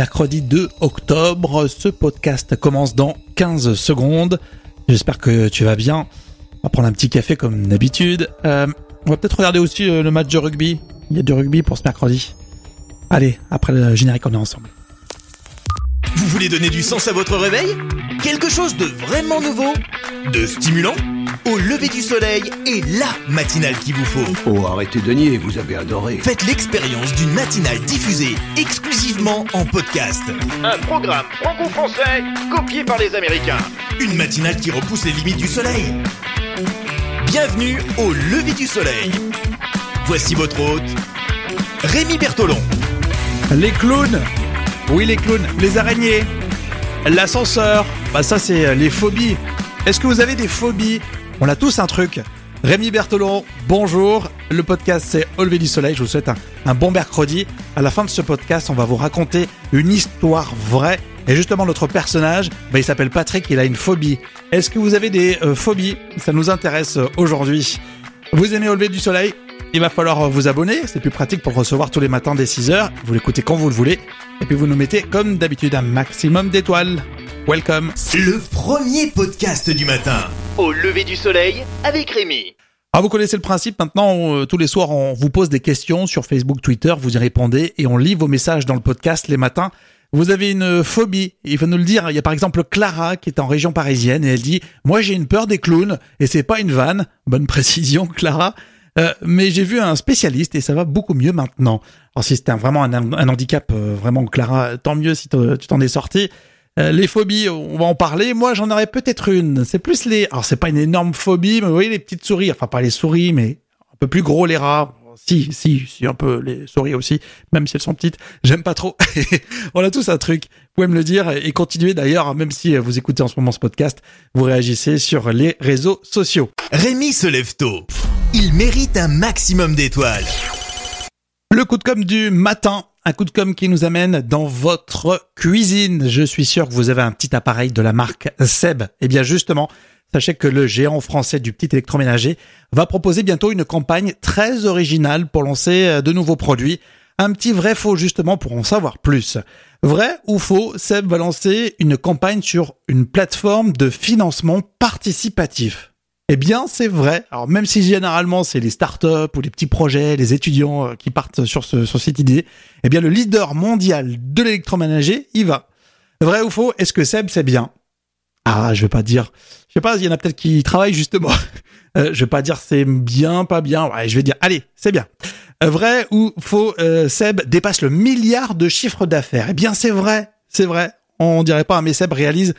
mercredi 2 octobre. Ce podcast commence dans 15 secondes. J'espère que tu vas bien. On va prendre un petit café comme d'habitude. Euh, on va peut-être regarder aussi euh, le match de rugby. Il y a du rugby pour ce mercredi. Allez, après le générique, on est ensemble. Vous voulez donner du sens à votre réveil? Quelque chose de vraiment nouveau? De stimulant? Au lever du soleil et la matinale qu'il vous faut. Oh, arrêtez de nier, vous avez adoré. Faites l'expérience d'une matinale diffusée exclusivement en podcast. Un programme franco-français copié par les Américains. Une matinale qui repousse les limites du soleil. Bienvenue au lever du soleil. Voici votre hôte, Rémi Bertolon. Les clowns Oui, les clowns. Les araignées L'ascenseur Bah ça, c'est euh, les phobies. Est-ce que vous avez des phobies On a tous un truc. Rémi Bertolon, bonjour. Le podcast, c'est Au lever du soleil. Je vous souhaite un, bon mercredi. À la fin de ce podcast, on va vous raconter une histoire vraie. Et justement, notre personnage, bah, il s'appelle Patrick, il a une phobie. Est-ce que vous avez des euh, phobies? Ça nous intéresse euh, aujourd'hui. Vous aimez Au lever du soleil? Il va falloir vous abonner, c'est plus pratique pour recevoir tous les matins dès 6h. Vous l'écoutez quand vous le voulez. Et puis vous nous mettez comme d'habitude un maximum d'étoiles. Welcome. Le premier podcast du matin. Au lever du soleil avec Rémi. Alors vous connaissez le principe, maintenant euh, tous les soirs on vous pose des questions sur Facebook, Twitter, vous y répondez et on lit vos messages dans le podcast les matins. Vous avez une phobie, il faut nous le dire. Il y a par exemple Clara qui est en région parisienne et elle dit "Moi j'ai une peur des clowns et c'est pas une vanne." Bonne précision Clara. Euh, mais j'ai vu un spécialiste et ça va beaucoup mieux maintenant. Alors si c'était vraiment un, handicap, euh, vraiment Clara, tant mieux si tu t'en es sorti. Euh, les phobies, on va en parler. Moi, j'en aurais peut-être une. C'est plus les. Alors c'est pas une énorme phobie, mais vous voyez les petites souris. Enfin pas les souris, mais un peu plus gros les rats. Si, si, si, un peu les souris aussi, même si elles sont petites. J'aime pas trop. on a tous un truc. Vous pouvez me le dire et continuez d'ailleurs, même si vous écoutez en ce moment ce podcast, vous réagissez sur les réseaux sociaux. Rémi se lève tôt. Il mérite un maximum d'étoiles. Le coup de com' du matin, un coup de com' qui nous amène dans votre cuisine. Je suis sûr que vous avez un petit appareil de la marque Seb. Eh bien justement, sachez que le géant français du petit électroménager va proposer bientôt une campagne très originale pour lancer euh, de nouveaux produits. Un petit vrai faux justement pour en savoir plus. Vrai ou faux, Seb va lancer une campagne sur une plateforme de financement participatif. Eh bien, c'est vrai. Alors, même si généralement c'est les startups ou les petits projets, les étudiants euh, qui partent sur, ce, sur cette idée, eh bien, le leader mondial de l'électroménager, il va. Vrai ou faux Est-ce que Seb, c'est bien? Ah, je vais pas dire. Je sais pas, il y en a peut-être qui y travaillent justement. Euh, je vais pas dire c'est bien, pas bien. Ouais, je vais dire, allez, c'est bien. Euh, vrai ou faux euh, Seb dépasse le milliard de chiffre d'affaires. Eh bien, c'est vrai. C'est vrai. On dirait pas, mais Seb réalise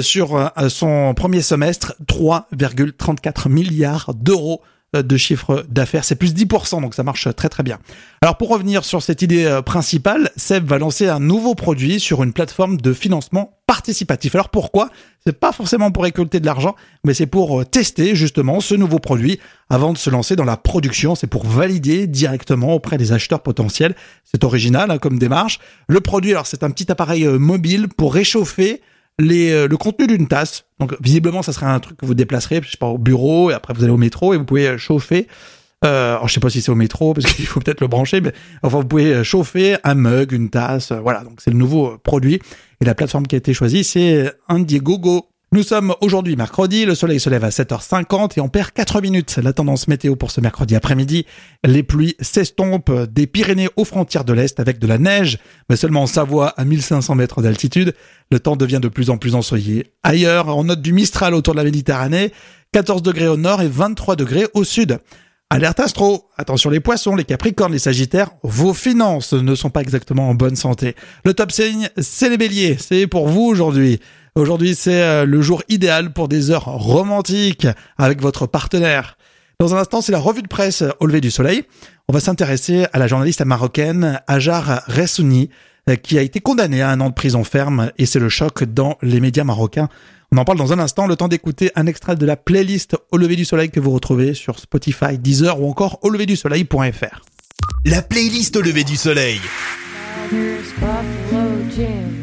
sur euh, son premier semestre 3,34 milliards d'euros euh, de chiffre d'affaires. C'est plus 10%, donc ça marche très très bien. Alors pour revenir sur cette idée euh, principale, Seb va lancer un nouveau produit sur une plateforme de financement participatif. Alors pourquoi? C'est pas forcément pour récolter de l'argent, mais c'est pour euh, tester justement ce nouveau produit avant de se lancer dans la production. C'est pour valider directement auprès des acheteurs potentiels. C'est original hein, comme démarche. Le produit, alors c'est un petit appareil euh, mobile pour réchauffer les, euh, le contenu d'une tasse. Donc visiblement, ça serait un truc que vous déplacerez, je sais pas, au bureau, et après vous allez au métro et vous pouvez euh, chauffer. Euh, alors je sais pas si c'est au métro parce qu'il faut peut-être le brancher, mais enfin vous pouvez euh, chauffer un mug, une tasse, voilà. Donc c'est le nouveau produit et la plateforme qui a été choisie, c'est Indiegogo. Nous sommes aujourd'hui mercredi, le soleil se lève à 7h50 et on perd 4 minutes. La tendance météo pour ce mercredi après-midi, les pluies s'estompent des Pyrénées aux frontières de l'Est avec de la neige, mais seulement en Savoie à 1500 mètres d'altitude. Le temps devient de plus en plus ensoleillé. Ailleurs, on note du Mistral autour de la Méditerranée, 14 degrés au nord et 23 degrés au sud. Alerte astro, attention les poissons, les capricornes, les sagittaires, vos finances ne sont pas exactement en bonne santé. Le top signe, c'est les béliers, c'est pour vous aujourd'hui. Aujourd'hui, c'est euh, le jour idéal pour des heures romantiques avec votre partenaire. Dans un instant, c'est la revue de presse au lever du soleil. On va s'intéresser à la journaliste marocaine Hajar Ressouni, euh, qui a été condamnée à un an de prison ferme, et c'est le choc dans les médias marocains. On en parle dans un instant, le temps d'écouter un extrait de la playlist Au lever du soleil que vous retrouvez sur Spotify, Deezer ou encore au lever du soleil.fr. La playlist au lever du soleil. There's Buffalo Jim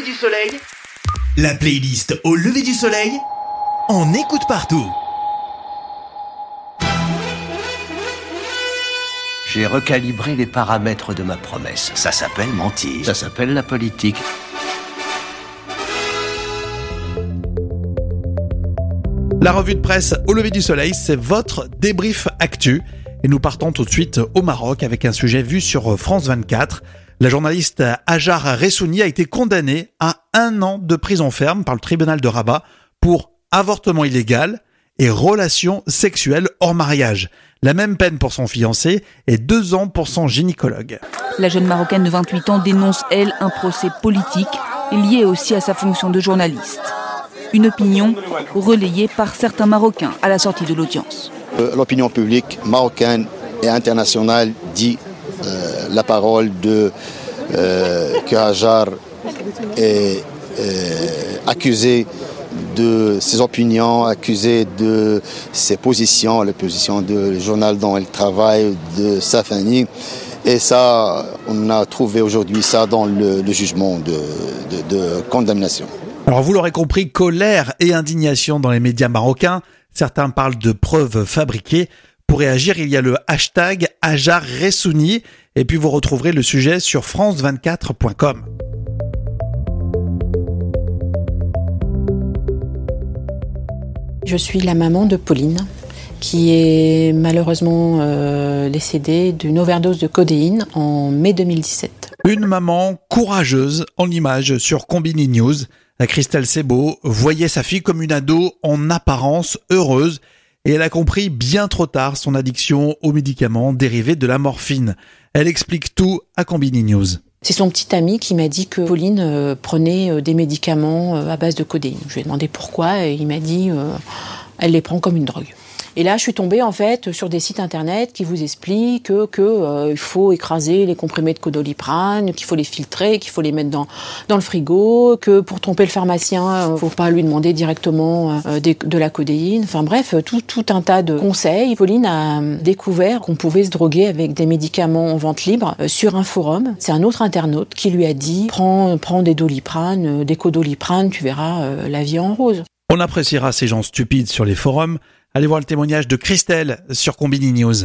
lever du soleil La playlist au lever du soleil On écoute partout J'ai recalibré les paramètres de ma promesse. Ça s'appelle mentir. Ça s'appelle la politique. La revue de presse au lever du soleil, c'est votre débrief actu. Et nous partons tout de suite au Maroc avec un sujet vu sur France 24. La journaliste Ajar Ressouni a été condamnée à un an de prison ferme par le tribunal de Rabat pour avortement illégal et relations sexuelles hors mariage. La même peine pour son fiancé et deux ans pour son gynécologue. La jeune Marocaine de 28 ans dénonce, elle, un procès politique lié aussi à sa fonction de journaliste. Une opinion relayée par certains Marocains à la sortie de l'audience. Euh, L'opinion publique marocaine et internationale dit la parole de euh, que Hajar est euh, accusé de ses opinions, accusé de ses positions, les positions du journal dont elle travaille, de sa famille. Et ça, on a trouvé aujourd'hui ça dans le, jugement de, condamnation. Alors vous l'aurez compris, colère et indignation dans les médias marocains. Certains parlent de preuves fabriquées. Pour réagir, il y a le hashtag Ajar Ressouni. Et puis vous retrouverez le sujet sur france24.com. Je suis la maman de Pauline, qui est malheureusement euh, décédée d'une overdose de codéine en mai 2017. Une maman courageuse en image sur Combini News. La Christelle Sebo voyait sa fille comme une ado en apparence heureuse et elle a compris bien trop tard son addiction aux médicaments dérivés de la morphine. Elle explique tout à Combini News. C'est son petit ami qui m'a dit que Pauline euh, prenait euh, des médicaments euh, à base de codéine. Je lui ai demandé pourquoi et il m'a dit elle les prend comme une drogue. Et là, je suis tombée en fait sur des sites internet qui vous expliquent que, que, euh, faut écraser les comprimés de codoliprane, qu'il faut les filtrer, qu'il faut les mettre dans dans le frigo, que pour tromper le pharmacien, euh, faut pas lui demander directement euh, de la codéine. Enfin bref, tout tout un tas de conseils. Pauline a euh, découvert qu'on pouvait se droguer avec des médicaments en vente libre euh, sur un forum. C'est un autre internaute qui lui a dit prends prends des doliprane, euh, des codoliprane, tu verras euh, la vie en rose. On appréciera ces gens stupides sur les forums. Allez voir le témoignage de Christelle sur Combini News.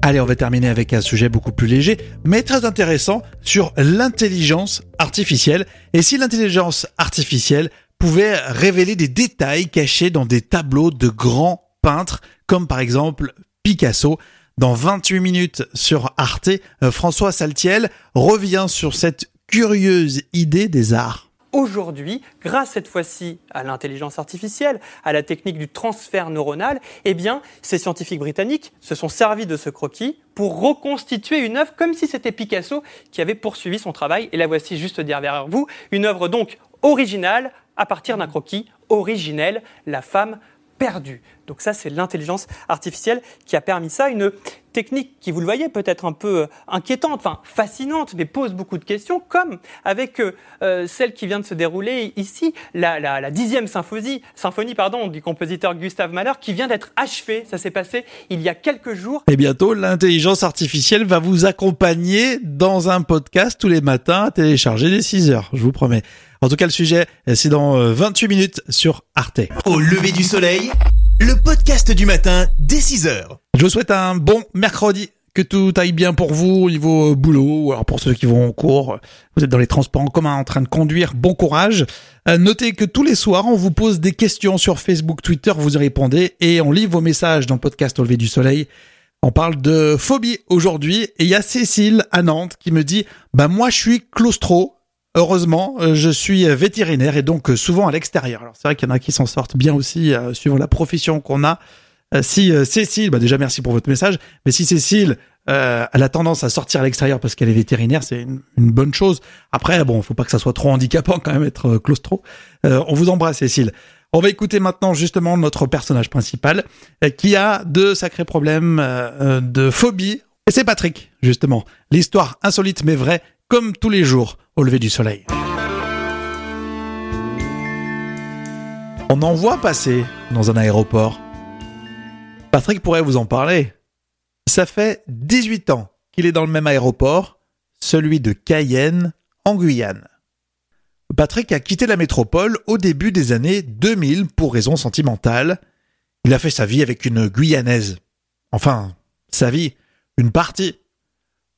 Allez, on va terminer avec un sujet beaucoup plus léger, mais très intéressant sur l'intelligence artificielle. Et si l'intelligence artificielle pouvait révéler des détails cachés dans des tableaux de grands peintres, comme par exemple Picasso. Dans 28 minutes sur Arte, euh, François Saltiel revient sur cette curieuse idée des arts. Aujourd'hui, grâce cette fois-ci à l'intelligence artificielle, à la technique du transfert neuronal, eh bien, ces scientifiques britanniques se sont servis de ce croquis pour reconstituer une œuvre comme si c'était Picasso qui avait poursuivi son travail. Et la voici juste derrière vous, une œuvre donc originale à partir d'un croquis originel, la femme perdue. Donc ça, c'est l'intelligence artificielle qui a permis ça. Une technique qui, vous le voyez, peut être un peu euh, inquiétante, enfin fascinante, mais pose beaucoup de questions, comme avec euh, euh, celle qui vient de se dérouler ici, la, la- la dixième symphonie, symphonie pardon, du compositeur Gustave Mahler, qui vient d'être achevée. Ça s'est passé il y a quelques jours. Et bientôt, l'intelligence artificielle va vous accompagner dans un podcast tous les matins à télécharger dès 6 heures, je vous promets. En tout cas, le sujet, c'est dans euh, 28 minutes sur Arte. Au lever du soleil, le podcast du matin dès 6h. Je vous souhaite un bon mercredi. Que tout aille bien pour vous au niveau euh, boulot, ou alors pour ceux qui vont en cours, vous êtes dans les transports en commun en train de conduire, bon courage. Euh, notez que tous les soirs, on vous pose des questions sur Facebook, Twitter, vous y répondez et on lit vos messages dans le podcast au lever du soleil. On parle de phobie aujourd'hui et il y a Cécile à Nantes qui me dit bah moi je suis claustro. Heureusement, euh, je suis vétérinaire et donc euh, souvent à l'extérieur. Alors c'est vrai qu'il y en a qui s'en sortent bien aussi euh, suivant la profession qu'on a. Si Cécile, bah déjà merci pour votre message, mais si Cécile, elle a tendance à sortir à l'extérieur parce qu'elle est vétérinaire, c'est une, une bonne chose. Après, bon, faut pas que ça soit trop handicapant quand même être claustro. On vous embrasse Cécile. On va écouter maintenant justement notre personnage principal qui a de sacrés problèmes de phobie. Et c'est Patrick, justement. L'histoire insolite mais vraie, comme tous les jours, au lever du soleil. On en voit passer dans un aéroport. Patrick pourrait vous en parler. Ça fait 18 ans qu'il est dans le même aéroport, celui de Cayenne, en Guyane. Patrick a quitté la métropole au début des années 2000 pour raisons sentimentales. Il a fait sa vie avec une Guyanaise. Enfin, sa vie, une partie.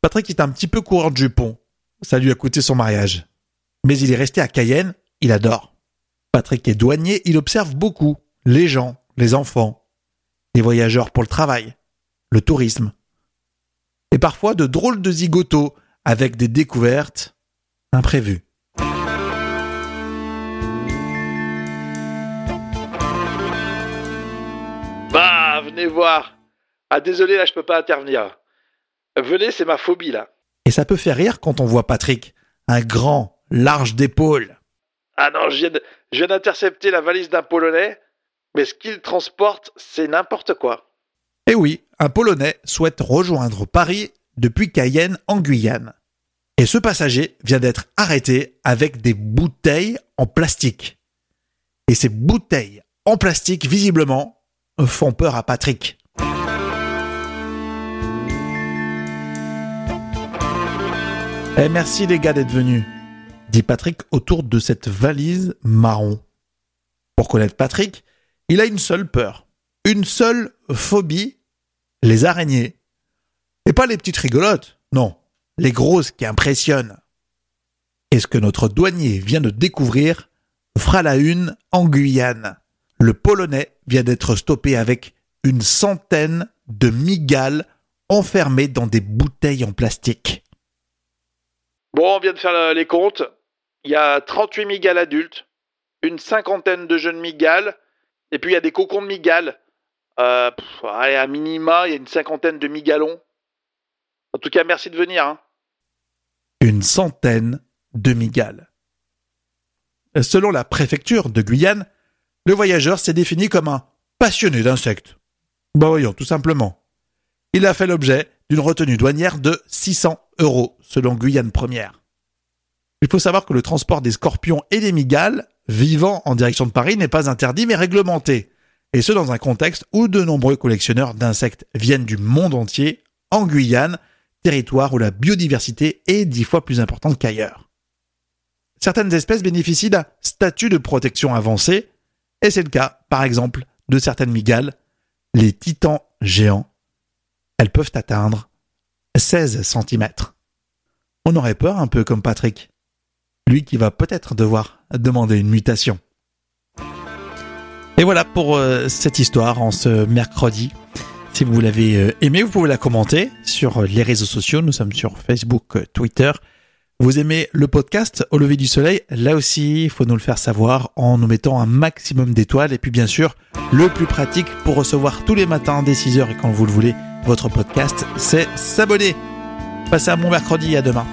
Patrick est un petit peu coureur de jupon. Ça lui a coûté son mariage. Mais il est resté à Cayenne, il adore. Patrick est douanier, il observe beaucoup les gens, les enfants, les voyageurs pour le travail, le tourisme. Et parfois de drôles de zigotos avec des découvertes imprévues. Bah, venez voir. Ah, désolé, là, je peux pas intervenir. Venez, c'est ma phobie, là. Et ça peut faire rire quand on voit Patrick, un grand, large d'épaule. Ah non, je viens je viens d'intercepter la valise d'un Polonais, mais ce qu'il transporte, c'est n'importe quoi. Et oui, un Polonais souhaite rejoindre Paris depuis Cayenne en Guyane. Et ce passager vient d'être arrêté avec des bouteilles en plastique. Et ces bouteilles en plastique, visiblement, font peur à Patrick. Eh merci les gars d'être venus, dit Patrick autour de cette valise marron. Pour connaître Patrick, il a une seule peur, une seule phobie, les araignées. Et pas les petites rigolotes, non, les grosses qui impressionnent. Et ce que notre douanier vient de découvrir fera la une en Guyane. Le Polonais vient d'être stoppé avec une centaine de migales enfermées dans des bouteilles en plastique. Bon, on vient de faire euh, les comptes. Il y a 38 migales adultes, une cinquantaine de jeunes migales, et puis il y a des cocons de migales. Euh, à minima, il y a une cinquantaine de migalons. En tout cas, merci de venir. hein. Une centaine de migales. Selon la préfecture de Guyane, le voyageur s'est défini comme un passionné d'insectes. Bah voyons, tout simplement. Il a fait l'objet d'une retenue douanière de 600 euros, selon Guyane Première. Il faut savoir que le transport des scorpions et des migales vivant en direction de Paris n'est pas interdit mais réglementé. Et ce dans un contexte où de nombreux collectionneurs d'insectes viennent du monde entier en Guyane, territoire où la biodiversité est dix fois plus importante qu'ailleurs. Certaines espèces bénéficient d'un statut de protection avancé, et c'est le cas, par exemple, de certaines migales, les titans géants. Elles peuvent atteindre 16 cm. On aurait peur un peu comme Patrick. Lui qui va peut-être devoir demander une mutation. Et voilà pour euh, cette histoire en ce mercredi. Si vous l'avez euh, aimé, vous pouvez la commenter sur euh, les réseaux sociaux. Nous sommes sur Facebook, euh, Twitter. Vous aimez le podcast Au lever du soleil? Là aussi, il faut nous le faire savoir en nous mettant un maximum d'étoiles. Et puis bien sûr, le plus pratique pour recevoir tous les matins dès 6h et quand vous le voulez, votre podcast, c'est s'abonner. Passez un bon mercredi, à demain.